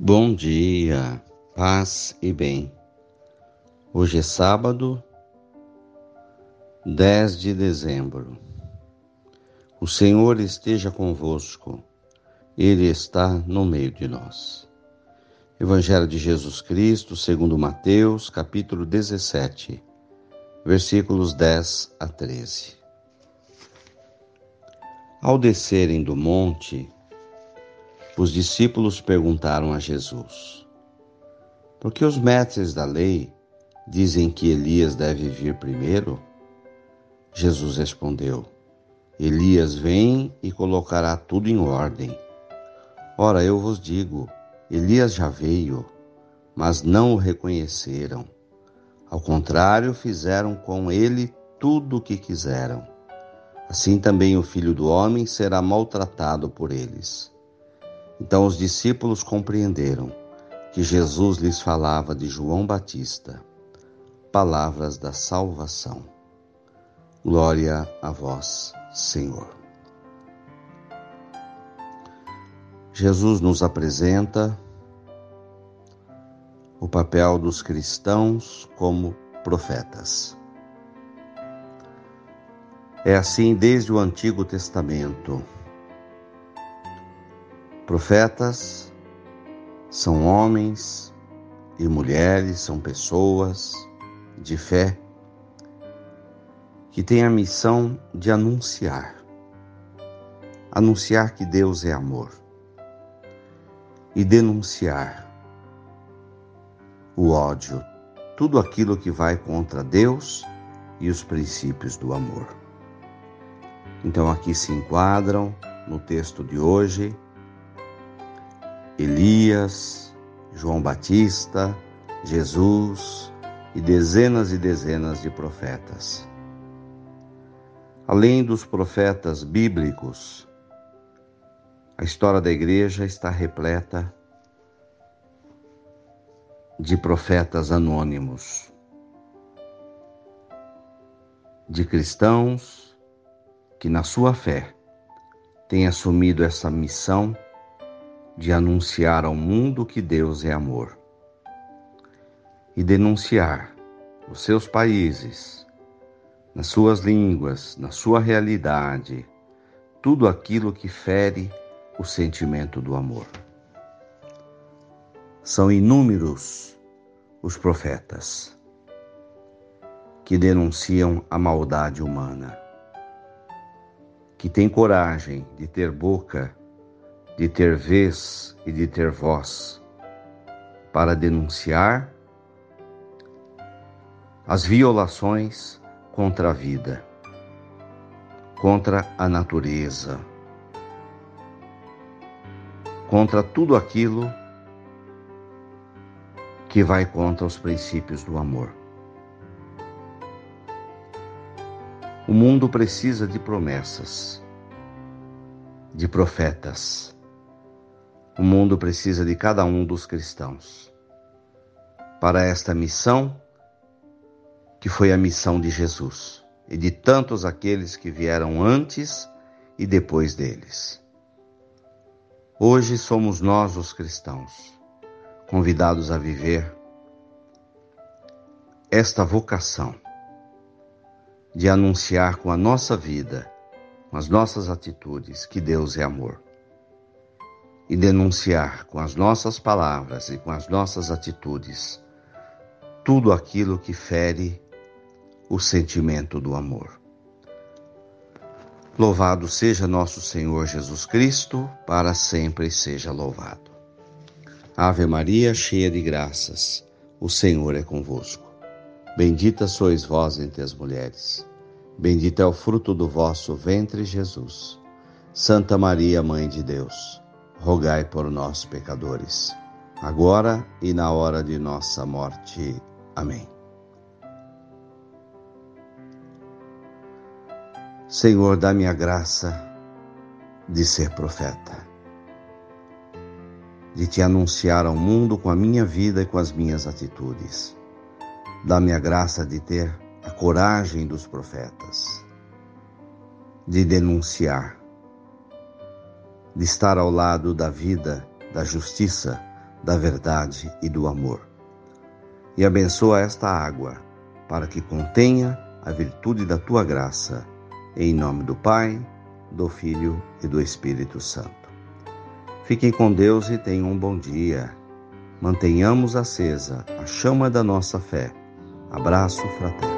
Bom dia, paz e bem. Hoje é sábado, 10 de dezembro. O Senhor esteja convosco, Ele está no meio de nós. Evangelho de Jesus Cristo, segundo Mateus, capítulo 17, versículos 10 a 13. Ao descerem do monte, os discípulos perguntaram a Jesus: Por que os mestres da lei dizem que Elias deve vir primeiro? Jesus respondeu: Elias vem e colocará tudo em ordem. Ora, eu vos digo: Elias já veio, mas não o reconheceram. Ao contrário, fizeram com ele tudo o que quiseram. Assim também o filho do homem será maltratado por eles. Então os discípulos compreenderam que Jesus lhes falava de João Batista, palavras da salvação. Glória a vós, Senhor. Jesus nos apresenta o papel dos cristãos como profetas. É assim desde o Antigo Testamento. Profetas são homens e mulheres, são pessoas de fé que têm a missão de anunciar anunciar que Deus é amor e denunciar o ódio, tudo aquilo que vai contra Deus e os princípios do amor. Então aqui se enquadram no texto de hoje Elias, João Batista, Jesus e dezenas e dezenas de profetas. Além dos profetas bíblicos, a história da igreja está repleta de profetas anônimos, de cristãos que, na sua fé, têm assumido essa missão de anunciar ao mundo que Deus é amor e denunciar os seus países, nas suas línguas, na sua realidade, tudo aquilo que fere o sentimento do amor. São inúmeros os profetas que denunciam a maldade humana, que têm coragem de ter boca de ter vez e de ter voz para denunciar as violações contra a vida, contra a natureza, contra tudo aquilo que vai contra os princípios do amor. O mundo precisa de promessas, de profetas o mundo precisa de cada um dos cristãos para esta missão que foi a missão de Jesus e de tantos aqueles que vieram antes e depois deles. Hoje somos nós, os cristãos, convidados a viver esta vocação de anunciar com a nossa vida, com as nossas atitudes, que Deus é amor e denunciar com as nossas palavras e com as nossas atitudes tudo aquilo que fere o sentimento do amor. Louvado seja nosso Senhor Jesus Cristo, para sempre seja louvado. Ave Maria, cheia de graças, o Senhor é convosco. Bendita sois vós entre as mulheres. Bendito é o fruto do vosso ventre, Jesus. Santa Maria, Mãe de Deus rogai por nós, pecadores, agora e na hora de nossa morte. Amém. Senhor, dá-me a graça de ser profeta, de te anunciar ao mundo com a minha vida e com as minhas atitudes. Dá-me a graça de ter a coragem dos profetas, de denunciar de estar ao lado da vida, da justiça, da verdade e do amor. E abençoa esta água, para que contenha a virtude da tua graça. Em nome do Pai, do Filho e do Espírito Santo. Fiquem com Deus e tenham um bom dia. Mantenhamos acesa a chama da nossa fé. Abraço fraterno.